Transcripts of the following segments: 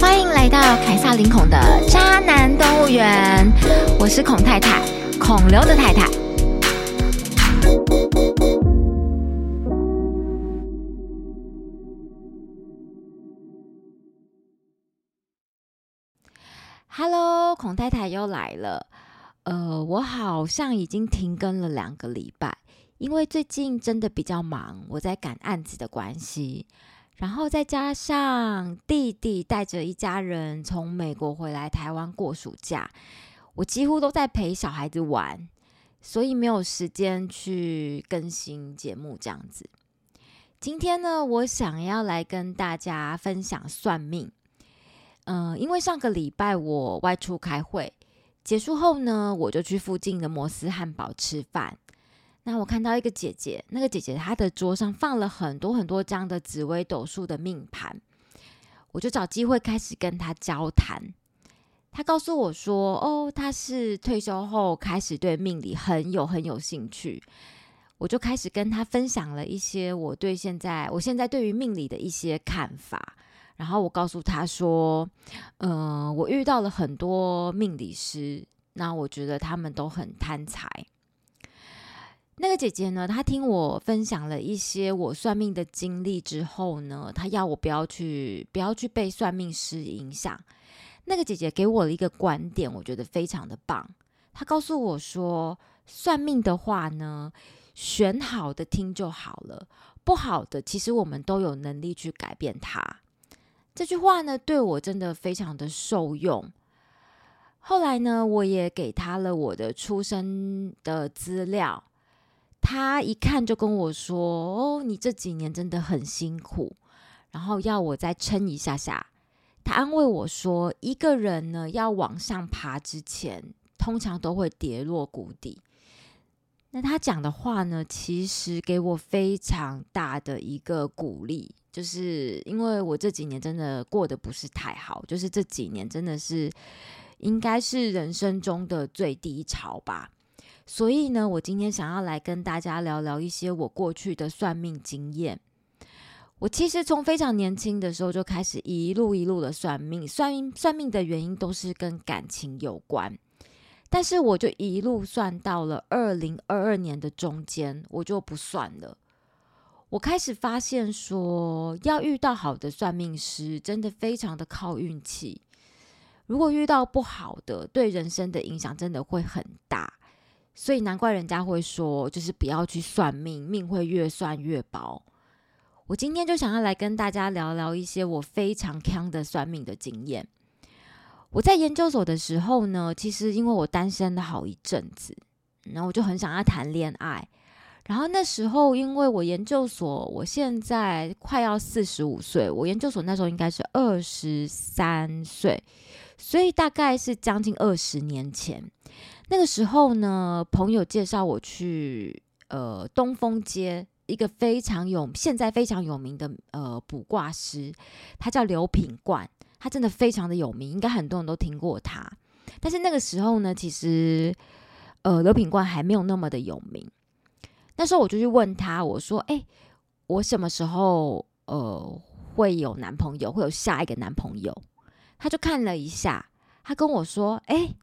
欢迎来到凯撒林孔的渣男动物园，我是孔太太，孔刘的太太。Hello，孔太太又来了。呃，我好像已经停更了两个礼拜，因为最近真的比较忙，我在赶案子的关系。然后再加上弟弟带着一家人从美国回来台湾过暑假，我几乎都在陪小孩子玩，所以没有时间去更新节目这样子。今天呢，我想要来跟大家分享算命。嗯，因为上个礼拜我外出开会结束后呢，我就去附近的摩斯汉堡吃饭。那我看到一个姐姐，那个姐姐她的桌上放了很多很多张的紫微斗数的命盘，我就找机会开始跟她交谈。她告诉我说：“哦，她是退休后开始对命理很有很有兴趣。”我就开始跟她分享了一些我对现在我现在对于命理的一些看法。然后我告诉她说：“嗯，我遇到了很多命理师，那我觉得他们都很贪财。”那个姐姐呢？她听我分享了一些我算命的经历之后呢，她要我不要去，不要去被算命师影响。那个姐姐给我了一个观点，我觉得非常的棒。她告诉我说，算命的话呢，选好的听就好了，不好的其实我们都有能力去改变它。这句话呢，对我真的非常的受用。后来呢，我也给她了我的出生的资料。他一看就跟我说：“哦，你这几年真的很辛苦，然后要我再撑一下下。”他安慰我说：“一个人呢，要往上爬之前，通常都会跌落谷底。”那他讲的话呢，其实给我非常大的一个鼓励，就是因为我这几年真的过得不是太好，就是这几年真的是应该是人生中的最低潮吧。所以呢，我今天想要来跟大家聊聊一些我过去的算命经验。我其实从非常年轻的时候就开始一路一路的算命，算命算命的原因都是跟感情有关。但是我就一路算到了二零二二年的中间，我就不算了。我开始发现说，要遇到好的算命师，真的非常的靠运气。如果遇到不好的，对人生的影响真的会很大。所以难怪人家会说，就是不要去算命，命会越算越薄。我今天就想要来跟大家聊聊一些我非常坑的算命的经验。我在研究所的时候呢，其实因为我单身了好一阵子，然后我就很想要谈恋爱。然后那时候，因为我研究所，我现在快要四十五岁，我研究所那时候应该是二十三岁，所以大概是将近二十年前。那个时候呢，朋友介绍我去呃东风街一个非常有现在非常有名的呃卜卦师，他叫刘品冠，他真的非常的有名，应该很多人都听过他。但是那个时候呢，其实呃刘品冠还没有那么的有名。那时候我就去问他，我说：“哎，我什么时候呃会有男朋友，会有下一个男朋友？”他就看了一下，他跟我说：“哎。”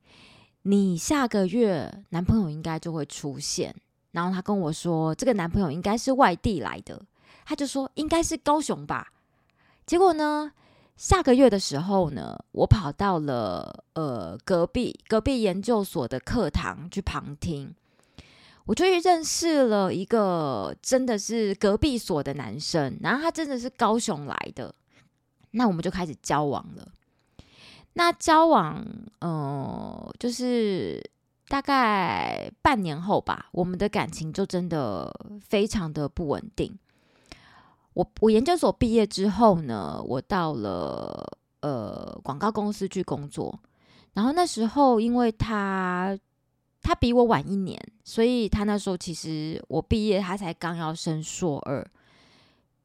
你下个月男朋友应该就会出现，然后他跟我说，这个男朋友应该是外地来的，他就说应该是高雄吧。结果呢，下个月的时候呢，我跑到了呃隔壁隔壁研究所的课堂去旁听，我就去认识了一个真的是隔壁所的男生，然后他真的是高雄来的，那我们就开始交往了。那交往，呃，就是大概半年后吧，我们的感情就真的非常的不稳定。我我研究所毕业之后呢，我到了呃广告公司去工作，然后那时候因为他他比我晚一年，所以他那时候其实我毕业他才刚要升硕二。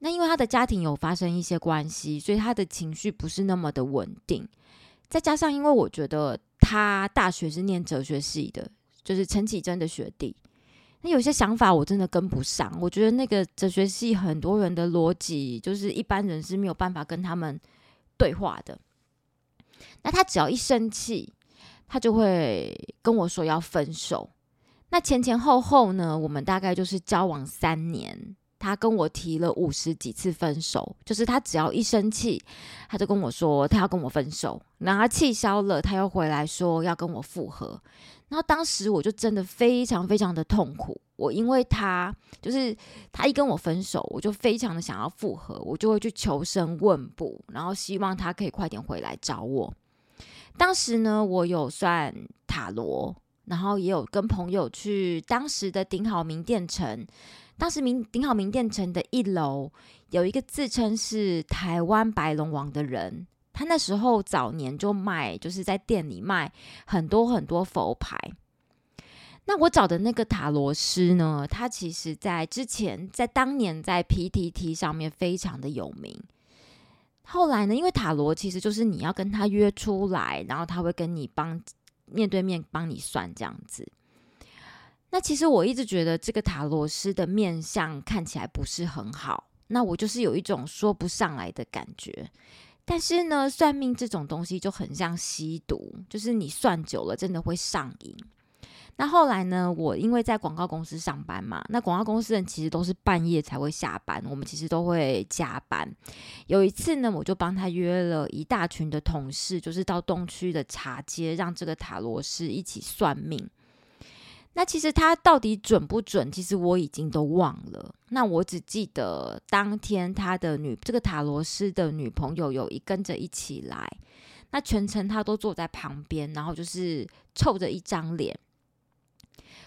那因为他的家庭有发生一些关系，所以他的情绪不是那么的稳定。再加上，因为我觉得他大学是念哲学系的，就是陈启贞的学弟，那有些想法我真的跟不上，我觉得那个哲学系很多人的逻辑，就是一般人是没有办法跟他们对话的。那他只要一生气，他就会跟我说要分手。那前前后后呢，我们大概就是交往三年。他跟我提了五十几次分手，就是他只要一生气，他就跟我说他要跟我分手。然后他气消了，他又回来说要跟我复合。然后当时我就真的非常非常的痛苦。我因为他就是他一跟我分手，我就非常的想要复合，我就会去求神问卜，然后希望他可以快点回来找我。当时呢，我有算塔罗，然后也有跟朋友去当时的顶好名店城。当时名顶好名店城的一楼有一个自称是台湾白龙王的人，他那时候早年就卖，就是在店里卖很多很多佛牌。那我找的那个塔罗师呢，他其实在之前在当年在 PTT 上面非常的有名。后来呢，因为塔罗其实就是你要跟他约出来，然后他会跟你帮面对面帮你算这样子。那其实我一直觉得这个塔罗师的面相看起来不是很好，那我就是有一种说不上来的感觉。但是呢，算命这种东西就很像吸毒，就是你算久了真的会上瘾。那后来呢，我因为在广告公司上班嘛，那广告公司人其实都是半夜才会下班，我们其实都会加班。有一次呢，我就帮他约了一大群的同事，就是到东区的茶街，让这个塔罗师一起算命。那其实他到底准不准？其实我已经都忘了。那我只记得当天他的女这个塔罗斯的女朋友有一跟着一起来，那全程他都坐在旁边，然后就是臭着一张脸。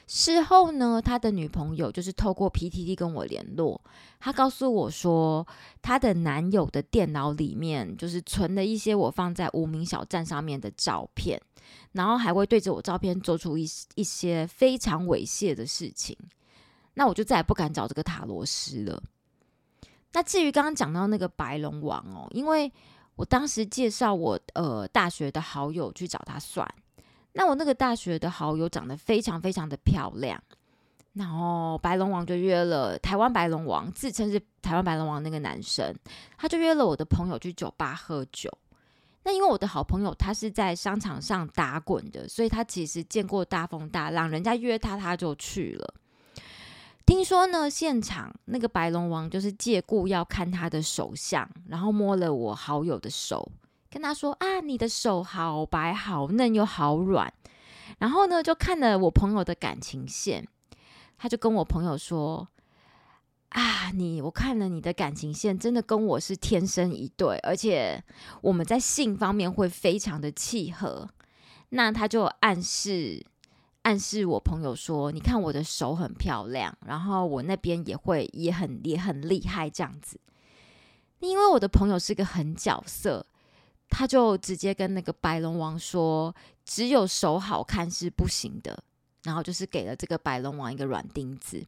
事后呢，他的女朋友就是透过 PTT 跟我联络，他告诉我说，他的男友的电脑里面就是存了一些我放在无名小站上面的照片。然后还会对着我照片做出一一些非常猥亵的事情，那我就再也不敢找这个塔罗师了。那至于刚刚讲到那个白龙王哦，因为我当时介绍我呃大学的好友去找他算，那我那个大学的好友长得非常非常的漂亮，然后白龙王就约了台湾白龙王自称是台湾白龙王那个男生，他就约了我的朋友去酒吧喝酒。那因为我的好朋友他是在商场上打滚的，所以他其实见过大风大浪，人家约他他就去了。听说呢，现场那个白龙王就是借故要看他的手相，然后摸了我好友的手，跟他说：“啊，你的手好白、好嫩又好软。”然后呢，就看了我朋友的感情线，他就跟我朋友说。啊，你我看了你的感情线，真的跟我是天生一对，而且我们在性方面会非常的契合。那他就暗示暗示我朋友说，你看我的手很漂亮，然后我那边也会也很也很厉害这样子。因为我的朋友是个狠角色，他就直接跟那个白龙王说，只有手好看是不行的，然后就是给了这个白龙王一个软钉子。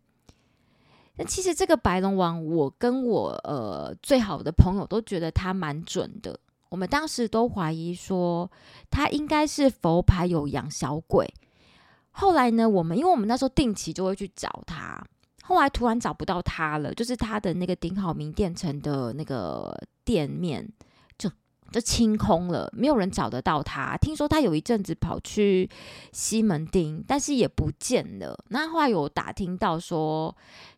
那其实这个白龙王，我跟我呃最好的朋友都觉得他蛮准的。我们当时都怀疑说他应该是佛牌有养小鬼。后来呢，我们因为我们那时候定期就会去找他，后来突然找不到他了，就是他的那个顶好名店城的那个店面。就清空了，没有人找得到他。听说他有一阵子跑去西门町，但是也不见了。那后来有打听到说，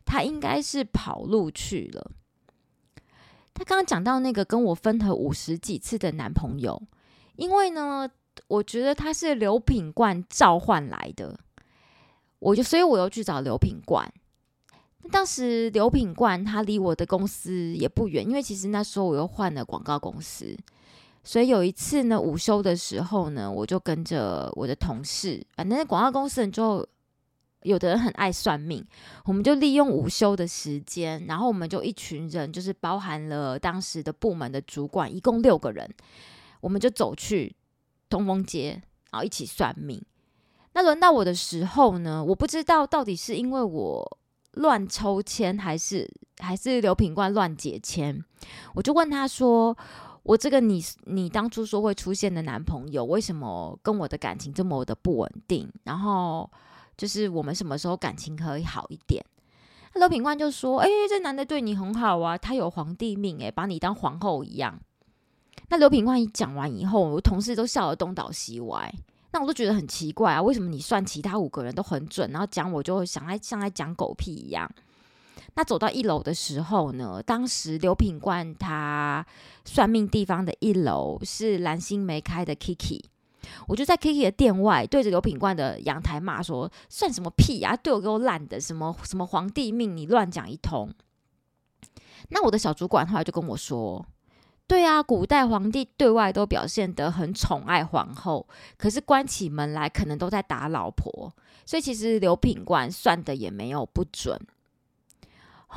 他应该是跑路去了。他刚刚讲到那个跟我分合五十几次的男朋友，因为呢，我觉得他是刘品冠召唤来的，我就所以我又去找刘品冠。当时刘品冠他离我的公司也不远，因为其实那时候我又换了广告公司。所以有一次呢，午休的时候呢，我就跟着我的同事，反正广告公司人就有的人很爱算命，我们就利用午休的时间，然后我们就一群人，就是包含了当时的部门的主管，一共六个人，我们就走去通风街，然后一起算命。那轮到我的时候呢，我不知道到底是因为我乱抽签，还是还是刘品冠乱解签，我就问他说。我这个你你当初说会出现的男朋友，为什么跟我的感情这么的不稳定？然后就是我们什么时候感情可以好一点？那刘品冠就说：“哎，这男的对你很好啊，他有皇帝命，哎，把你当皇后一样。”那刘品冠一讲完以后，我同事都笑得东倒西歪。那我都觉得很奇怪啊，为什么你算其他五个人都很准，然后讲我就想来像来讲狗屁一样？那走到一楼的时候呢，当时刘品冠他算命地方的一楼是蓝心湄开的 Kiki。我就在 Kiki 的店外对着刘品冠的阳台骂说：“算什么屁呀！对我给我烂的，什么什么皇帝命，你乱讲一通。”那我的小主管后来就跟我说：“对啊，古代皇帝对外都表现得很宠爱皇后，可是关起门来可能都在打老婆，所以其实刘品冠算的也没有不准。”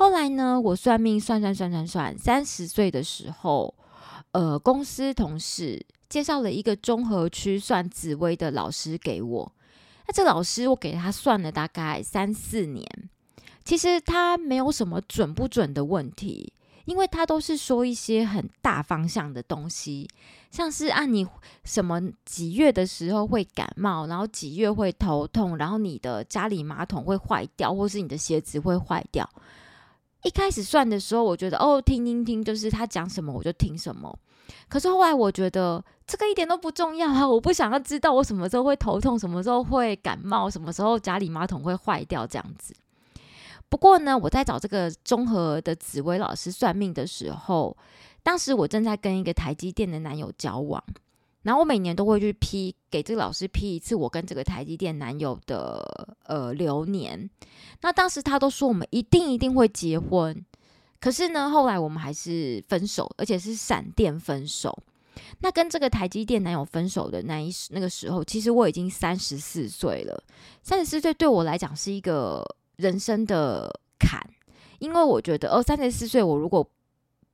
后来呢，我算命算算算算算，三十岁的时候，呃，公司同事。介绍了一个综合区算紫薇的老师给我，那这老师我给他算了大概三四年，其实他没有什么准不准的问题，因为他都是说一些很大方向的东西，像是按你什么几月的时候会感冒，然后几月会头痛，然后你的家里马桶会坏掉，或是你的鞋子会坏掉。一开始算的时候，我觉得哦，听听听，就是他讲什么我就听什么。可是后来我觉得这个一点都不重要啊！我不想要知道我什么时候会头痛，什么时候会感冒，什么时候家里马桶会坏掉这样子。不过呢，我在找这个综合的紫薇老师算命的时候，当时我正在跟一个台积电的男友交往，然后我每年都会去批给这个老师批一次我跟这个台积电男友的呃流年。那当时他都说我们一定一定会结婚。可是呢，后来我们还是分手，而且是闪电分手。那跟这个台积电男友分手的那一那个时候，其实我已经三十四岁了。三十四岁对我来讲是一个人生的坎，因为我觉得，哦，三十四岁我如果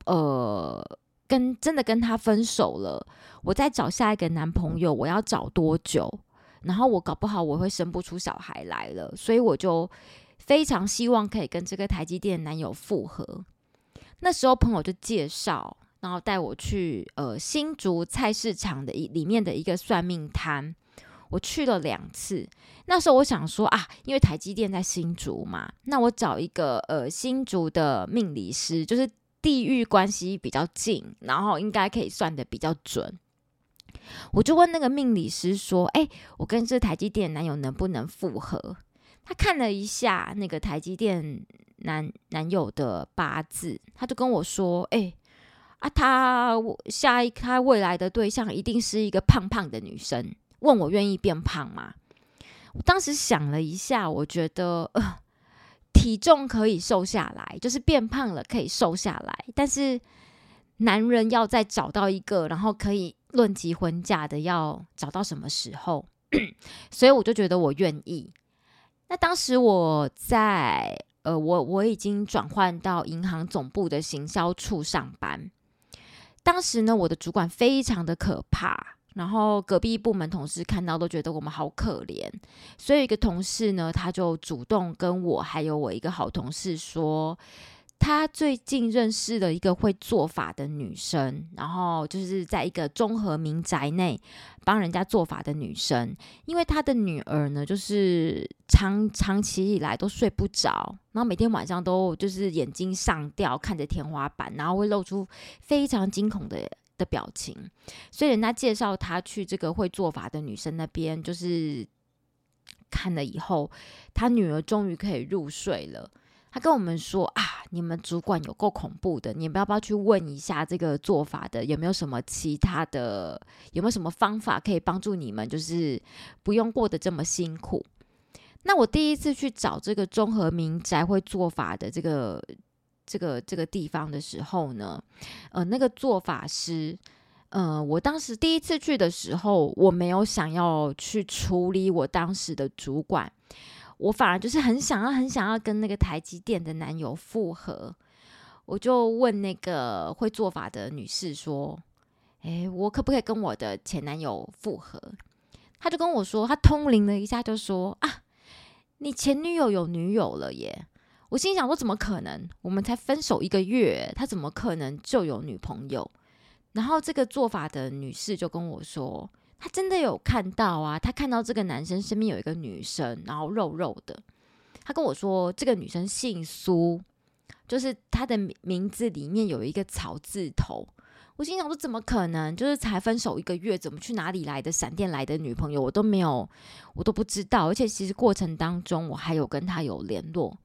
呃跟真的跟他分手了，我再找下一个男朋友，我要找多久？然后我搞不好我会生不出小孩来了，所以我就非常希望可以跟这个台积电男友复合。那时候朋友就介绍，然后带我去呃新竹菜市场的一里面的一个算命摊，我去了两次。那时候我想说啊，因为台积电在新竹嘛，那我找一个呃新竹的命理师，就是地域关系比较近，然后应该可以算的比较准。我就问那个命理师说：“哎，我跟这台积电男友能不能复合？”他看了一下那个台积电。男男友的八字，他就跟我说：“哎，啊，他下一他未来的对象一定是一个胖胖的女生，问我愿意变胖吗？”我当时想了一下，我觉得呃，体重可以瘦下来，就是变胖了可以瘦下来，但是男人要再找到一个，然后可以论及婚嫁的，要找到什么时候？所以我就觉得我愿意。那当时我在。呃，我我已经转换到银行总部的行销处上班。当时呢，我的主管非常的可怕，然后隔壁部门同事看到都觉得我们好可怜，所以一个同事呢，他就主动跟我还有我一个好同事说。他最近认识了一个会做法的女生，然后就是在一个综合民宅内帮人家做法的女生。因为他的女儿呢，就是长长期以来都睡不着，然后每天晚上都就是眼睛上吊看着天花板，然后会露出非常惊恐的的表情。所以人家介绍他去这个会做法的女生那边，就是看了以后，他女儿终于可以入睡了。他跟我们说啊，你们主管有够恐怖的，你们要不要去问一下这个做法的有没有什么其他的，有没有什么方法可以帮助你们，就是不用过得这么辛苦。那我第一次去找这个综合民宅会做法的这个这个这个地方的时候呢，呃，那个做法师，呃，我当时第一次去的时候，我没有想要去处理我当时的主管。我反而就是很想要、很想要跟那个台积电的男友复合，我就问那个会做法的女士说：“诶，我可不可以跟我的前男友复合？”他就跟我说，他通灵了一下，就说：“啊，你前女友有女友了耶！”我心想说：“怎么可能？我们才分手一个月，他怎么可能就有女朋友？”然后这个做法的女士就跟我说：“他真的有看到啊，他看到这个男生身边有一个女生，然后肉肉的。他跟我说，这个女生姓苏，就是她的名字里面有一个草字头。我心想说，怎么可能？就是才分手一个月，怎么去哪里来的闪电来的女朋友？我都没有，我都不知道。而且其实过程当中，我还有跟他有联络。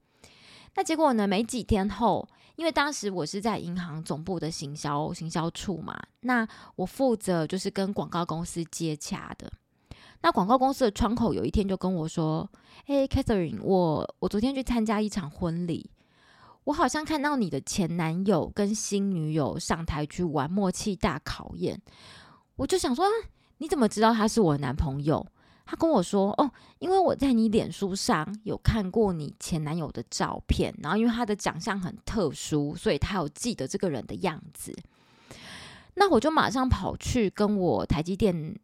那结果呢？没几天后，因为当时我是在银行总部的行销行销处嘛，那我负责就是跟广告公司接洽的。那广告公司的窗口有一天就跟我说：“哎，Catherine，我我昨天去参加一场婚礼，我好像看到你的前男友跟新女友上台去玩默契大考验。”我就想说：“你怎么知道他是我男朋友？”他跟我说：“哦，因为我在你脸书上有看过你前男友的照片，然后因为他的长相很特殊，所以他有记得这个人的样子。那我就马上跑去跟我台积电。”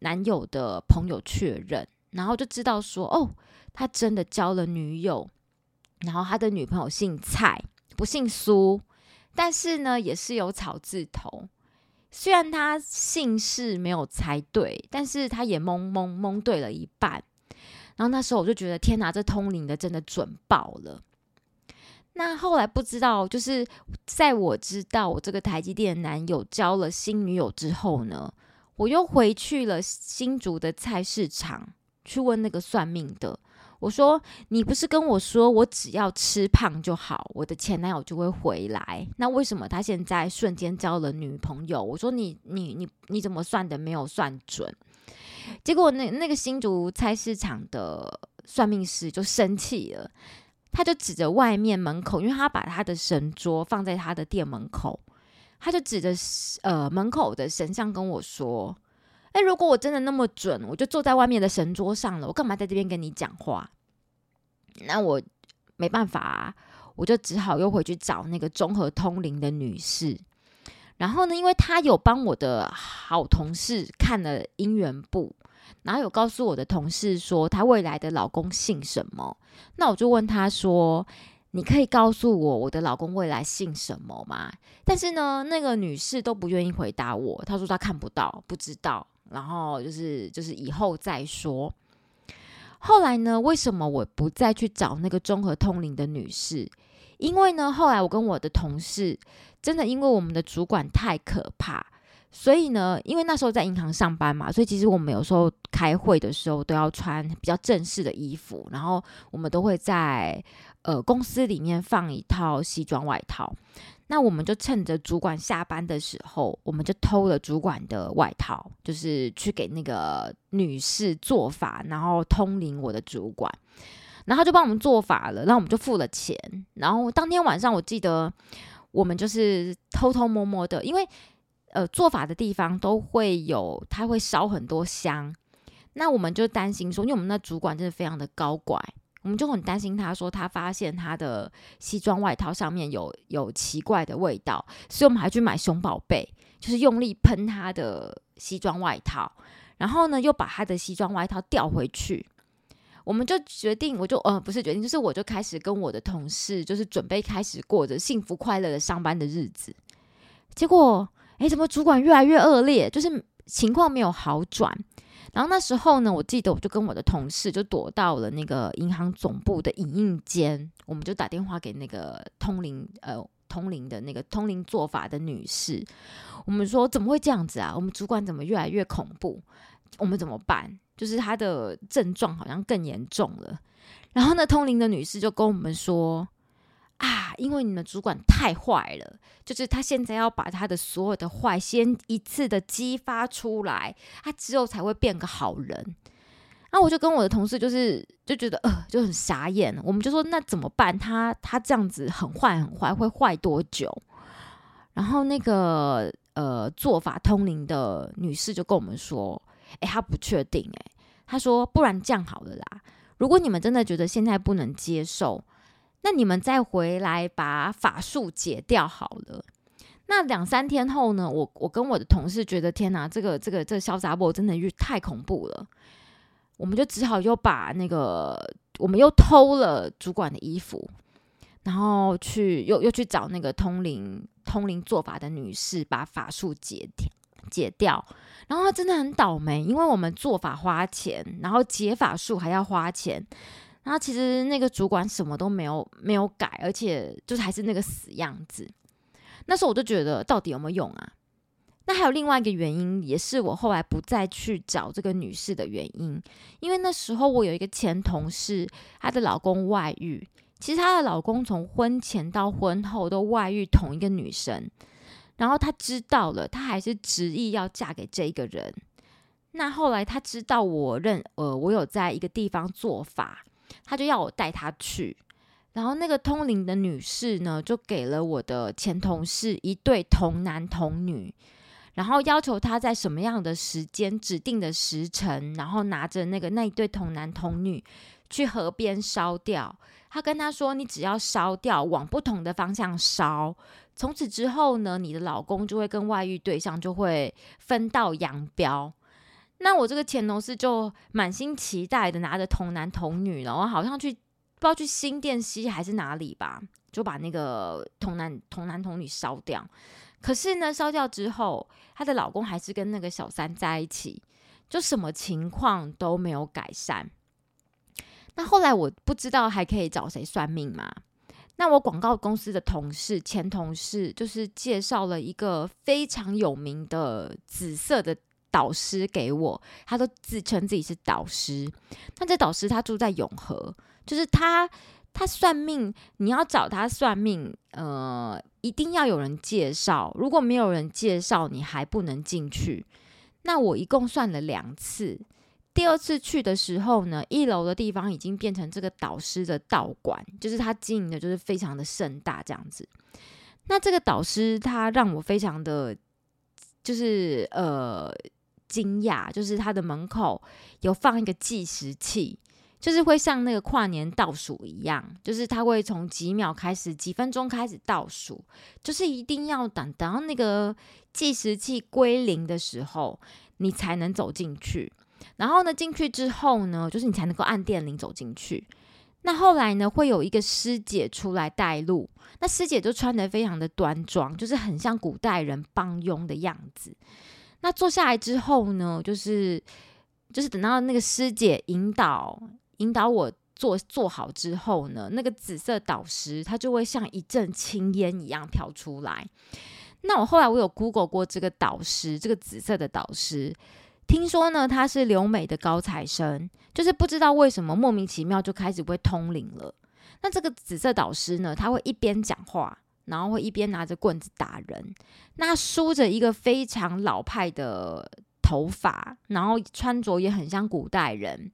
男友的朋友确认，然后就知道说，哦，他真的交了女友，然后他的女朋友姓蔡，不姓苏，但是呢，也是有草字头。虽然他姓氏没有猜对，但是他也蒙蒙蒙对了一半。然后那时候我就觉得，天哪，这通灵的真的准爆了。那后来不知道，就是在我知道我这个台积电男友交了新女友之后呢？我又回去了新竹的菜市场，去问那个算命的。我说：“你不是跟我说，我只要吃胖就好，我的前男友就会回来？那为什么他现在瞬间交了女朋友？”我说：“你你你你怎么算的没有算准？”结果那那个新竹菜市场的算命师就生气了，他就指着外面门口，因为他把他的神桌放在他的店门口。他就指着呃门口的神像跟我说：“哎，如果我真的那么准，我就坐在外面的神桌上了，我干嘛在这边跟你讲话？”那我没办法，啊，我就只好又回去找那个综合通灵的女士。然后呢，因为她有帮我的好同事看了姻缘簿，然后有告诉我的同事说她未来的老公姓什么。那我就问她说。你可以告诉我我的老公未来姓什么吗？但是呢，那个女士都不愿意回答我。她说她看不到，不知道，然后就是就是以后再说。后来呢，为什么我不再去找那个综合通灵的女士？因为呢，后来我跟我的同事真的因为我们的主管太可怕，所以呢，因为那时候在银行上班嘛，所以其实我们有时候开会的时候都要穿比较正式的衣服，然后我们都会在。呃，公司里面放一套西装外套，那我们就趁着主管下班的时候，我们就偷了主管的外套，就是去给那个女士做法，然后通灵我的主管，然后就帮我们做法了，然后我们就付了钱，然后当天晚上我记得我们就是偷偷摸摸的，因为呃做法的地方都会有，他会烧很多香，那我们就担心说，因为我们那主管真的非常的高怪。我们就很担心，他说他发现他的西装外套上面有有奇怪的味道，所以我们还去买熊宝贝，就是用力喷他的西装外套，然后呢又把他的西装外套调回去。我们就决定，我就呃不是决定，就是我就开始跟我的同事，就是准备开始过着幸福快乐的上班的日子。结果，哎，怎么主管越来越恶劣，就是情况没有好转。然后那时候呢，我记得我就跟我的同事就躲到了那个银行总部的影印间，我们就打电话给那个通灵呃通灵的那个通灵做法的女士，我们说怎么会这样子啊？我们主管怎么越来越恐怖？我们怎么办？就是他的症状好像更严重了。然后呢，通灵的女士就跟我们说。啊，因为你们主管太坏了，就是他现在要把他的所有的坏先一次的激发出来，他之后才会变个好人。那我就跟我的同事就是就觉得呃就很傻眼，我们就说那怎么办？他他这样子很坏很坏，会坏多久？然后那个呃做法通灵的女士就跟我们说，哎，她不确定，哎，她说不然这样好了啦，如果你们真的觉得现在不能接受。那你们再回来把法术解掉好了。那两三天后呢？我我跟我的同事觉得天哪，这个这个这个潇洒波真的太恐怖了。我们就只好又把那个我们又偷了主管的衣服，然后去又又去找那个通灵通灵做法的女士，把法术解解掉。然后她真的很倒霉，因为我们做法花钱，然后解法术还要花钱。然后其实那个主管什么都没有没有改，而且就是还是那个死样子。那时候我就觉得到底有没有用啊？那还有另外一个原因，也是我后来不再去找这个女士的原因，因为那时候我有一个前同事，她的老公外遇。其实她的老公从婚前到婚后都外遇同一个女生，然后她知道了，她还是执意要嫁给这个人。那后来她知道我认呃我有在一个地方做法，他就要我带他去。然后那个通灵的女士呢，就给了我的前同事一对童男童女。然后要求他在什么样的时间、指定的时辰，然后拿着那个那一对童男童女去河边烧掉。他跟他说：“你只要烧掉，往不同的方向烧，从此之后呢，你的老公就会跟外遇对象就会分道扬镳。”那我这个前同事就满心期待的拿着童男童女，然后好像去不知道去新店西还是哪里吧，就把那个童男童男童女烧掉。可是呢，烧掉之后，她的老公还是跟那个小三在一起，就什么情况都没有改善。那后来我不知道还可以找谁算命吗？那我广告公司的同事前同事就是介绍了一个非常有名的紫色的导师给我，他都自称自己是导师。那这导师他住在永和，就是他。他算命，你要找他算命，呃，一定要有人介绍。如果没有人介绍，你还不能进去。那我一共算了两次，第二次去的时候呢，一楼的地方已经变成这个导师的道馆，就是他经营的，就是非常的盛大这样子。那这个导师他让我非常的，就是呃惊讶，就是他的门口有放一个计时器。就是会像那个跨年倒数一样，就是他会从几秒开始，几分钟开始倒数，就是一定要等等到那个计时器归零的时候，你才能走进去。然后呢，进去之后呢，就是你才能够按电铃走进去。那后来呢，会有一个师姐出来带路，那师姐就穿的非常的端庄，就是很像古代人帮佣的样子。那坐下来之后呢，就是就是等到那个师姐引导。引导我做做好之后呢，那个紫色导师他就会像一阵青烟一样飘出来。那我后来我有 Google 过这个导师，这个紫色的导师，听说呢他是留美的高材生，就是不知道为什么莫名其妙就开始会通灵了。那这个紫色导师呢，他会一边讲话，然后会一边拿着棍子打人。那梳着一个非常老派的头发，然后穿着也很像古代人。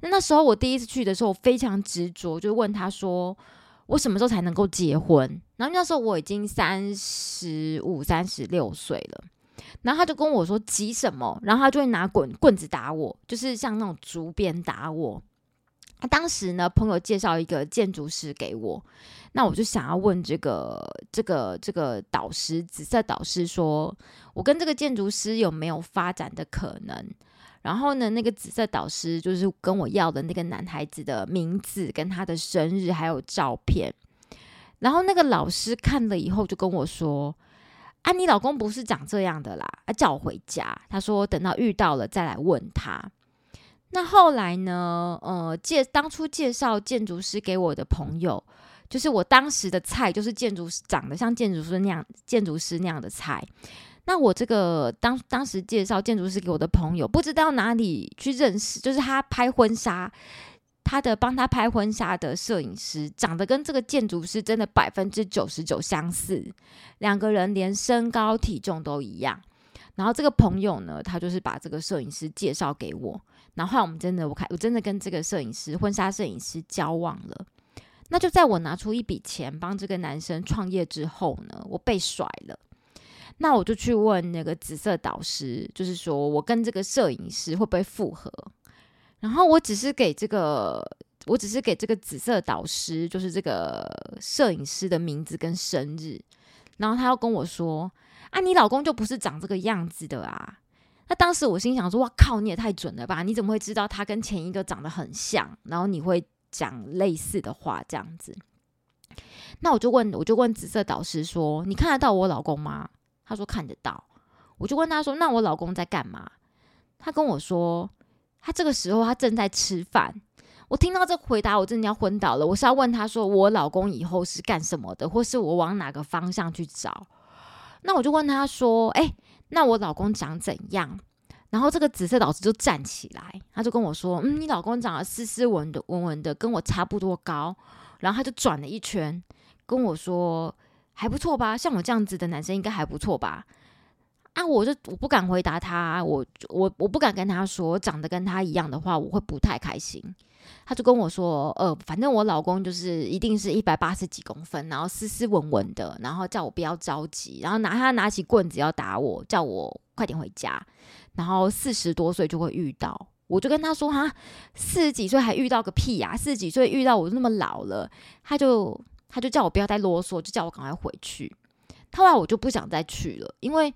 那那时候我第一次去的时候，我非常执着，就问他说：“我什么时候才能够结婚？”然后那时候我已经三十五、三十六岁了，然后他就跟我说：“急什么？”然后他就会拿棍棍子打我，就是像那种竹鞭打我。他当时呢，朋友介绍一个建筑师给我，那我就想要问这个这个这个导师，紫色导师说：“我跟这个建筑师有没有发展的可能？”然后呢，那个紫色导师就是跟我要的那个男孩子的名字、跟他的生日还有照片。然后那个老师看了以后就跟我说：“啊，你老公不是长这样的啦，啊，叫我回家。”他说：“等到遇到了再来问他。”那后来呢？呃，介当初介绍建筑师给我的朋友，就是我当时的菜，就是建筑师长得像建筑师那样，建筑师那样的菜。那我这个当当时介绍建筑师给我的朋友，不知道哪里去认识，就是他拍婚纱，他的帮他拍婚纱的摄影师，长得跟这个建筑师真的百分之九十九相似，两个人连身高体重都一样。然后这个朋友呢，他就是把这个摄影师介绍给我，然后后来我们真的，我看我真的跟这个摄影师婚纱摄影师交往了。那就在我拿出一笔钱帮这个男生创业之后呢，我被甩了。那我就去问那个紫色导师，就是说我跟这个摄影师会不会复合？然后我只是给这个，我只是给这个紫色导师，就是这个摄影师的名字跟生日。然后他要跟我说：“啊，你老公就不是长这个样子的啊！”那当时我心想说：“哇靠，你也太准了吧！你怎么会知道他跟前一个长得很像？然后你会讲类似的话这样子？”那我就问，我就问紫色导师说：“你看得到我老公吗？”他说看得到，我就问他说：“那我老公在干嘛？”他跟我说：“他这个时候他正在吃饭。”我听到这回答，我真的要昏倒了。我是要问他说：“我老公以后是干什么的，或是我往哪个方向去找？”那我就问他说：“哎，那我老公长怎样？”然后这个紫色导师就站起来，他就跟我说：“嗯，你老公长得斯斯文的，文文的，跟我差不多高。”然后他就转了一圈，跟我说：“还不错吧？像我这样子的男生应该还不错吧？”啊，我就我不敢回答他，我我我不敢跟他说长得跟他一样的话，我会不太开心。他就跟我说：“呃，反正我老公就是一定是一百八十几公分，然后斯斯文文的，然后叫我不要着急，然后拿他拿起棍子要打我，叫我快点回家。”然后四十多岁就会遇到，我就跟他说：“哈，四十几岁还遇到个屁呀！四十几岁遇到我那么老了。”他就他就叫我不要再啰嗦，就叫我赶快回去。后来我就不想再去了，因为。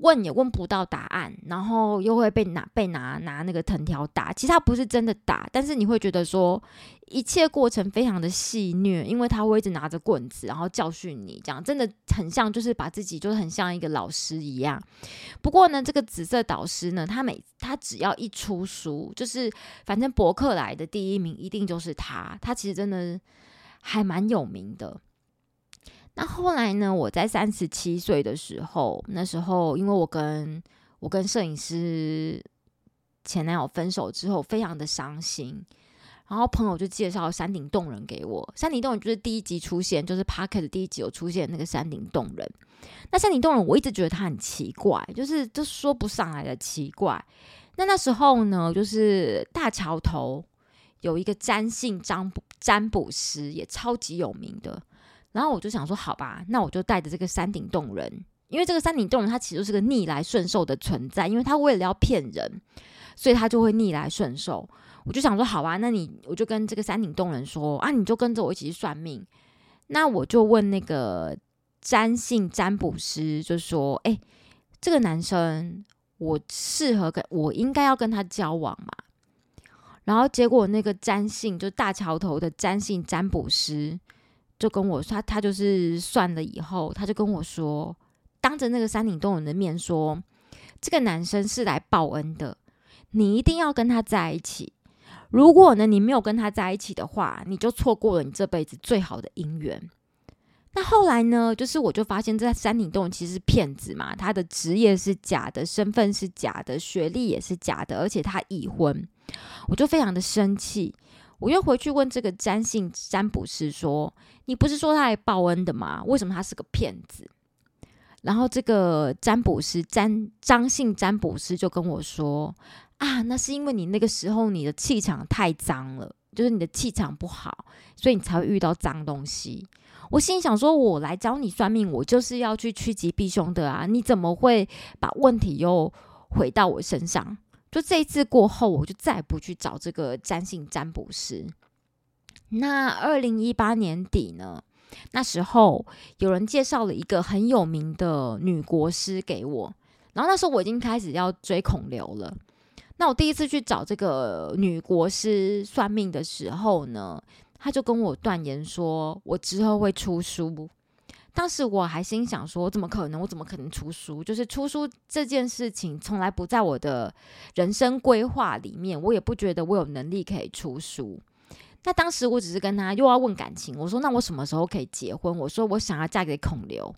问也问不到答案，然后又会被拿被拿拿那个藤条打。其实他不是真的打，但是你会觉得说一切过程非常的戏虐，因为他会一直拿着棍子，然后教训你，这样真的很像就是把自己就是很像一个老师一样。不过呢，这个紫色导师呢，他每他只要一出书，就是反正博客来的第一名一定就是他。他其实真的还蛮有名的。那后来呢？我在三十七岁的时候，那时候因为我跟我跟摄影师前男友分手之后，非常的伤心。然后朋友就介绍山顶洞人给我。山顶洞人就是第一集出现，就是 Park 的第一集有出现那个山顶洞人。那山顶洞人，我一直觉得他很奇怪，就是就说不上来的奇怪。那那时候呢，就是大桥头有一个占姓占卜占卜师，也超级有名的。然后我就想说，好吧，那我就带着这个山顶洞人，因为这个山顶洞人他其实是个逆来顺受的存在，因为他为了要骗人，所以他就会逆来顺受。我就想说，好吧，那你我就跟这个山顶洞人说啊，你就跟着我一起去算命。那我就问那个占星占卜师，就说，哎，这个男生我适合跟我应该要跟他交往嘛？然后结果那个占星就大桥头的占星占卜师。就跟我说，他他就是算了以后，他就跟我说，当着那个山顶洞人的面说，这个男生是来报恩的，你一定要跟他在一起。如果呢，你没有跟他在一起的话，你就错过了你这辈子最好的姻缘。那后来呢，就是我就发现，这山顶洞人其实是骗子嘛，他的职业是假的，身份是假的，学历也是假的，而且他已婚，我就非常的生气。我又回去问这个占星占卜师说：“你不是说他来报恩的吗？为什么他是个骗子？”然后这个占卜师占张姓占卜师就跟我说：“啊，那是因为你那个时候你的气场太脏了，就是你的气场不好，所以你才会遇到脏东西。”我心想说：“我来找你算命，我就是要去趋吉避凶的啊！你怎么会把问题又回到我身上？”就这一次过后，我就再也不去找这个占星占卜师。那二零一八年底呢？那时候有人介绍了一个很有名的女国师给我，然后那时候我已经开始要追孔刘了。那我第一次去找这个女国师算命的时候呢，他就跟我断言说，我之后会出书。当时我还心想说：“怎么可能？我怎么可能出书？就是出书这件事情从来不在我的人生规划里面，我也不觉得我有能力可以出书。那当时我只是跟他又要问感情，我说：那我什么时候可以结婚？我说我想要嫁给孔刘，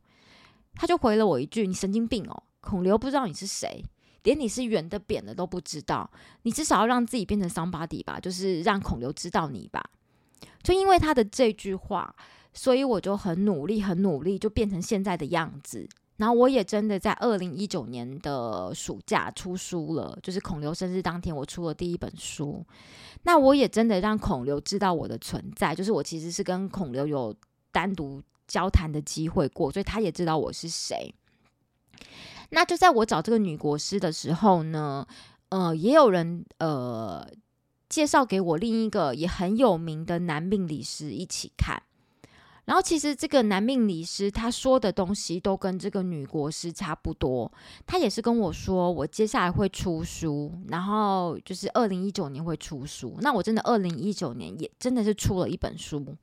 他就回了我一句：你神经病哦！孔刘不知道你是谁，连你是圆的扁的都不知道，你至少要让自己变成桑巴迪吧，就是让孔刘知道你吧。就因为他的这句话。”所以我就很努力，很努力，就变成现在的样子。然后我也真的在二零一九年的暑假出书了，就是孔刘生日当天，我出了第一本书。那我也真的让孔刘知道我的存在，就是我其实是跟孔刘有单独交谈的机会过，所以他也知道我是谁。那就在我找这个女国师的时候呢，呃，也有人呃介绍给我另一个也很有名的男命理师一起看。然后其实这个男命理师他说的东西都跟这个女国师差不多，他也是跟我说我接下来会出书，然后就是二零一九年会出书。那我真的二零一九年也真的是出了一本书，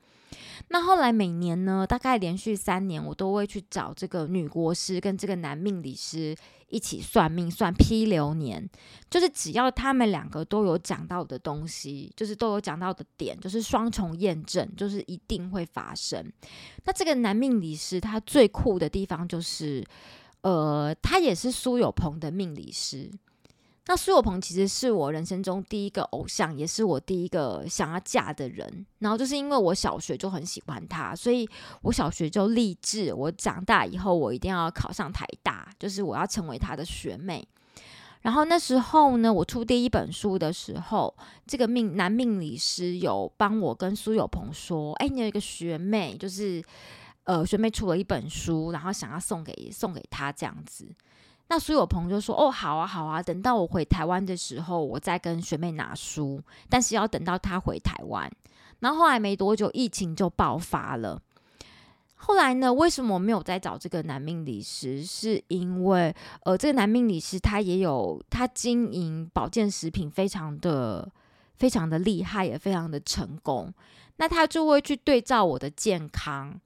那后来每年呢，大概连续三年，我都会去找这个女国师跟这个男命理师一起算命，算批流年。就是只要他们两个都有讲到的东西，就是都有讲到的点，就是双重验证，就是一定会发生。那这个男命理师他最酷的地方就是，呃，他也是苏有朋的命理师。那苏有朋其实是我人生中第一个偶像，也是我第一个想要嫁的人。然后就是因为我小学就很喜欢他，所以我小学就立志，我长大以后我一定要考上台大，就是我要成为他的学妹。然后那时候呢，我出第一本书的时候，这个命男命理师有帮我跟苏有朋说：“哎，你有一个学妹，就是呃学妹出了一本书，然后想要送给送给他这样子。”那苏有朋友就说：“哦，好啊，好啊，等到我回台湾的时候，我再跟学妹拿书。但是要等到她回台湾。然后后来没多久，疫情就爆发了。后来呢，为什么我没有再找这个男命理师？是因为呃，这个男命理师他也有他经营保健食品，非常的非常的厉害，也非常的成功。那他就会去对照我的健康。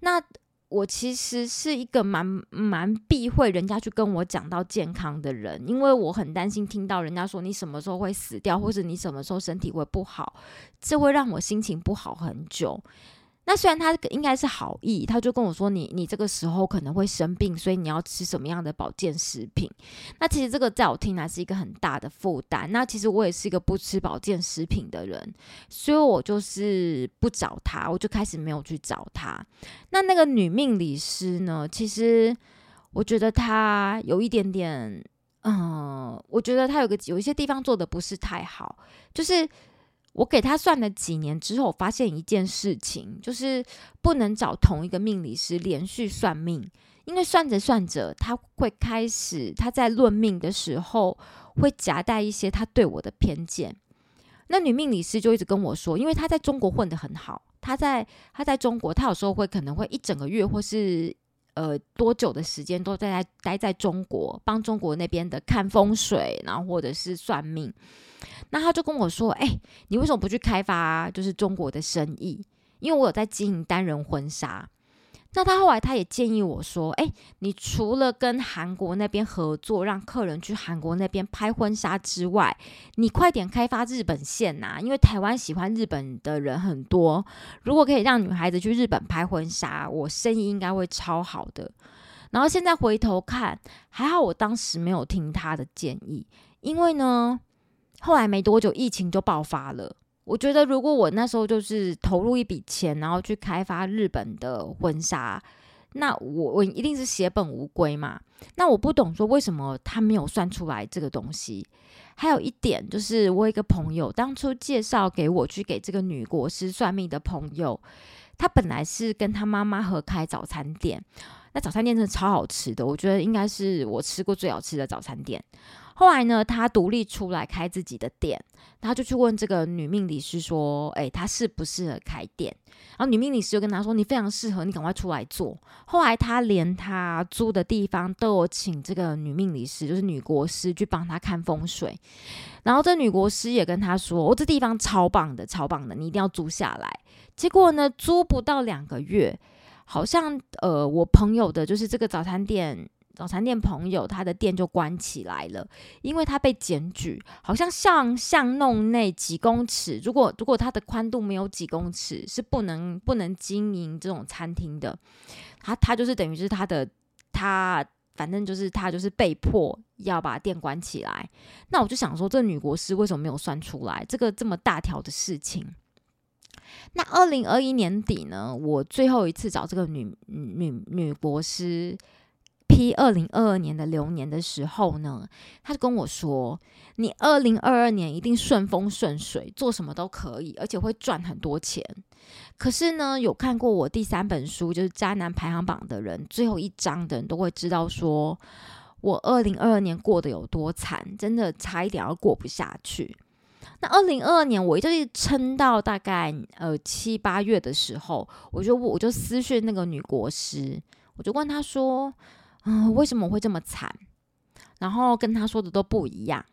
那我其实是一个蛮蛮避讳人家去跟我讲到健康的人，因为我很担心听到人家说你什么时候会死掉，或者你什么时候身体会不好，这会让我心情不好很久。那虽然他应该是好意，他就跟我说：“你你这个时候可能会生病，所以你要吃什么样的保健食品？”那其实这个在我听来是一个很大的负担。那其实我也是一个不吃保健食品的人，所以我就是不找他，我就开始没有去找他。那那个女命理师呢？其实我觉得她有一点点，嗯，我觉得她有个有一些地方做的不是太好，就是。我给他算了几年之后，发现一件事情，就是不能找同一个命理师连续算命，因为算着算着，他会开始他在论命的时候会夹带一些他对我的偏见。那女命理师就一直跟我说，因为她在中国混得很好，她在她在中国，她有时候会可能会一整个月或是呃多久的时间都在待在中国，帮中国那边的看风水，然后或者是算命。那他就跟我说：“哎，你为什么不去开发就是中国的生意？因为我有在经营单人婚纱。那他后来他也建议我说：，哎，你除了跟韩国那边合作，让客人去韩国那边拍婚纱之外，你快点开发日本线呐！因为台湾喜欢日本的人很多，如果可以让女孩子去日本拍婚纱，我生意应该会超好的。然后现在回头看，还好我当时没有听他的建议，因为呢。”后来没多久，疫情就爆发了。我觉得，如果我那时候就是投入一笔钱，然后去开发日本的婚纱，那我我一定是血本无归嘛。那我不懂说为什么他没有算出来这个东西。还有一点就是，我一个朋友当初介绍给我去给这个女国师算命的朋友，他本来是跟他妈妈合开早餐店，那早餐店真的超好吃的，我觉得应该是我吃过最好吃的早餐店。后来呢，他独立出来开自己的店，他就去问这个女命理师说：“哎，他适不适合开店？”然后女命理师就跟他说：“你非常适合，你赶快出来做。”后来他连他租的地方都有请这个女命理师，就是女国师去帮他看风水。然后这女国师也跟他说：“我这地方超棒的，超棒的，你一定要租下来。”结果呢，租不到两个月，好像呃，我朋友的就是这个早餐店。早餐店朋友，他的店就关起来了，因为他被检举，好像像巷弄内几公尺，如果如果它的宽度没有几公尺，是不能不能经营这种餐厅的。他他就是等于是他的他，反正就是他就是被迫要把店关起来。那我就想说，这女国师为什么没有算出来这个这么大条的事情？那二零二一年底呢，我最后一次找这个女女女国师。二零二二年的流年的时候呢，他就跟我说：“你二零二二年一定顺风顺水，做什么都可以，而且会赚很多钱。”可是呢，有看过我第三本书就是《渣男排行榜》的人，最后一章的人都会知道，说我二零二二年过得有多惨，真的差一点要过不下去。那二零二二年，我就是撑到大概呃七八月的时候，我就我就私讯那个女国师，我就问她说。嗯，为什么会这么惨？然后跟他说的都不一样。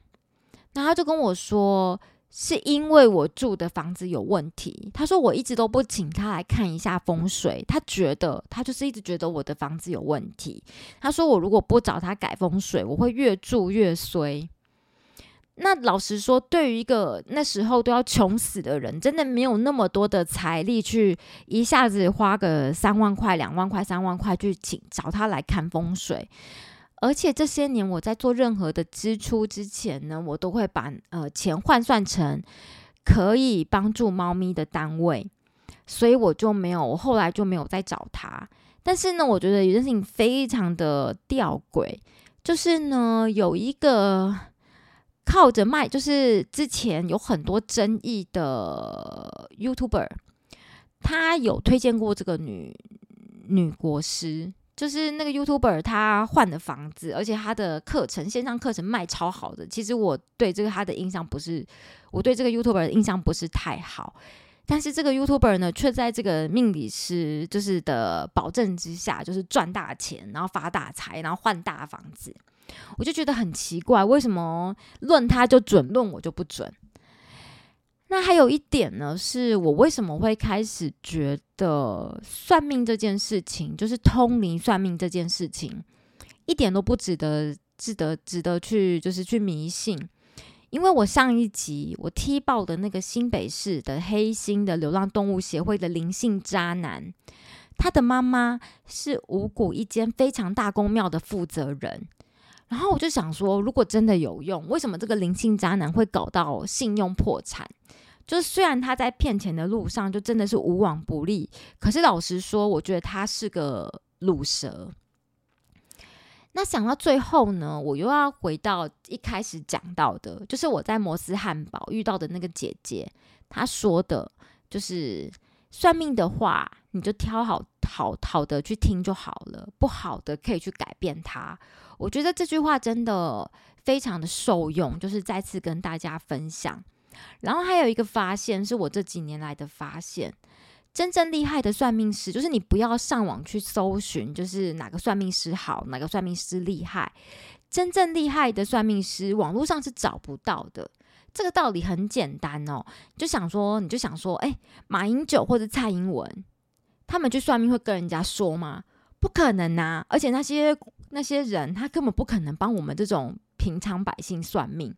那他就跟我说，是因为我住的房子有问题。他说我一直都不请他来看一下风水，他觉得他就是一直觉得我的房子有问题。他说我如果不找他改风水，我会越住越衰。那老实说，对于一个那时候都要穷死的人，真的没有那么多的财力去一下子花个三万块、两万块、三万块去请找他来看风水。而且这些年我在做任何的支出之前呢，我都会把呃钱换算成可以帮助猫咪的单位，所以我就没有，我后来就没有再找他。但是呢，我觉得有件事情非常的吊诡，就是呢有一个。靠着卖，就是之前有很多争议的 YouTuber，他有推荐过这个女女国师，就是那个 YouTuber，他换的房子，而且他的课程线上课程卖超好的。其实我对这个他的印象不是，我对这个 YouTuber 的印象不是太好，但是这个 YouTuber 呢，却在这个命理师就是的保证之下，就是赚大钱，然后发大财，然后换大房子。我就觉得很奇怪，为什么论他就准，论我就不准？那还有一点呢，是我为什么会开始觉得算命这件事情，就是通灵算命这件事情，一点都不值得、值得、值得去，就是去迷信。因为我上一集我踢爆的那个新北市的黑心的流浪动物协会的灵性渣男，他的妈妈是五谷一间非常大公庙的负责人。然后我就想说，如果真的有用，为什么这个灵性渣男会搞到信用破产？就是虽然他在骗钱的路上就真的是无往不利，可是老实说，我觉得他是个卤蛇。那想到最后呢，我又要回到一开始讲到的，就是我在摩斯汉堡遇到的那个姐姐，她说的，就是算命的话，你就挑好好好的去听就好了，不好的可以去改变它。我觉得这句话真的非常的受用，就是再次跟大家分享。然后还有一个发现，是我这几年来的发现：真正厉害的算命师，就是你不要上网去搜寻，就是哪个算命师好，哪个算命师厉害。真正厉害的算命师，网络上是找不到的。这个道理很简单哦，就想说，你就想说，哎，马英九或者蔡英文，他们去算命会跟人家说吗？不可能呐！而且那些那些人，他根本不可能帮我们这种平常百姓算命。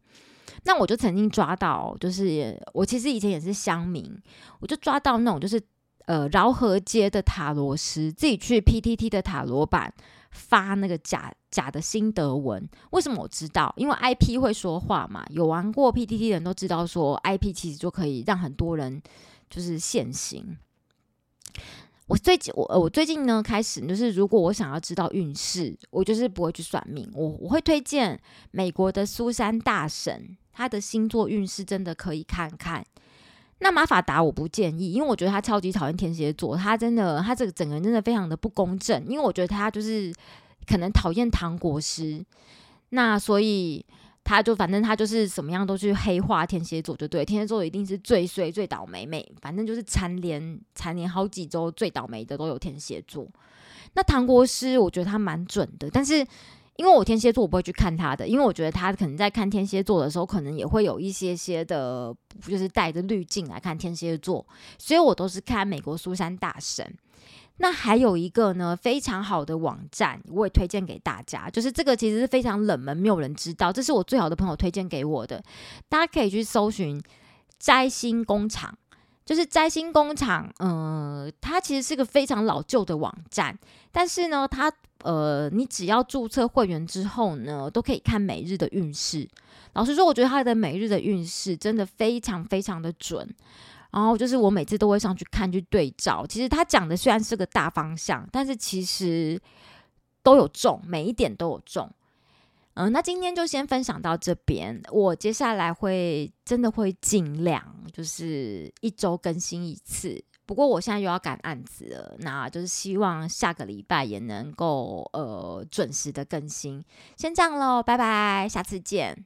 那我就曾经抓到，就是我其实以前也是乡民，我就抓到那种就是呃饶河街的塔罗师自己去 PTT 的塔罗版发那个假假的心得文。为什么我知道？因为 IP 会说话嘛。有玩过 PTT 的人都知道，说 IP 其实就可以让很多人就是现行。我最近我我最近呢开始就是，如果我想要知道运势，我就是不会去算命。我我会推荐美国的苏珊大神，他的星座运势真的可以看看。那马法达我不建议，因为我觉得他超级讨厌天蝎座，他真的他这个整个人真的非常的不公正。因为我觉得他就是可能讨厌唐国师，那所以。他就反正他就是什么样都去黑化天蝎座，就对天蝎座一定是最衰最倒霉，每反正就是蝉联蝉联好几周最倒霉的都有天蝎座。那唐国师我觉得他蛮准的，但是因为我天蝎座我不会去看他的，因为我觉得他可能在看天蝎座的时候，可能也会有一些些的，就是带着滤镜来看天蝎座，所以我都是看美国苏珊大神。那还有一个呢，非常好的网站，我也推荐给大家。就是这个其实是非常冷门，没有人知道。这是我最好的朋友推荐给我的，大家可以去搜寻摘星工厂。就是摘星工厂，嗯，它其实是个非常老旧的网站，但是呢，它呃，你只要注册会员之后呢，都可以看每日的运势。老实说，我觉得它的每日的运势真的非常非常的准。然后就是我每次都会上去看去对照，其实他讲的虽然是个大方向，但是其实都有中，每一点都有中。嗯，那今天就先分享到这边，我接下来会真的会尽量就是一周更新一次。不过我现在又要赶案子了，那就是希望下个礼拜也能够呃准时的更新。先这样喽，拜拜，下次见。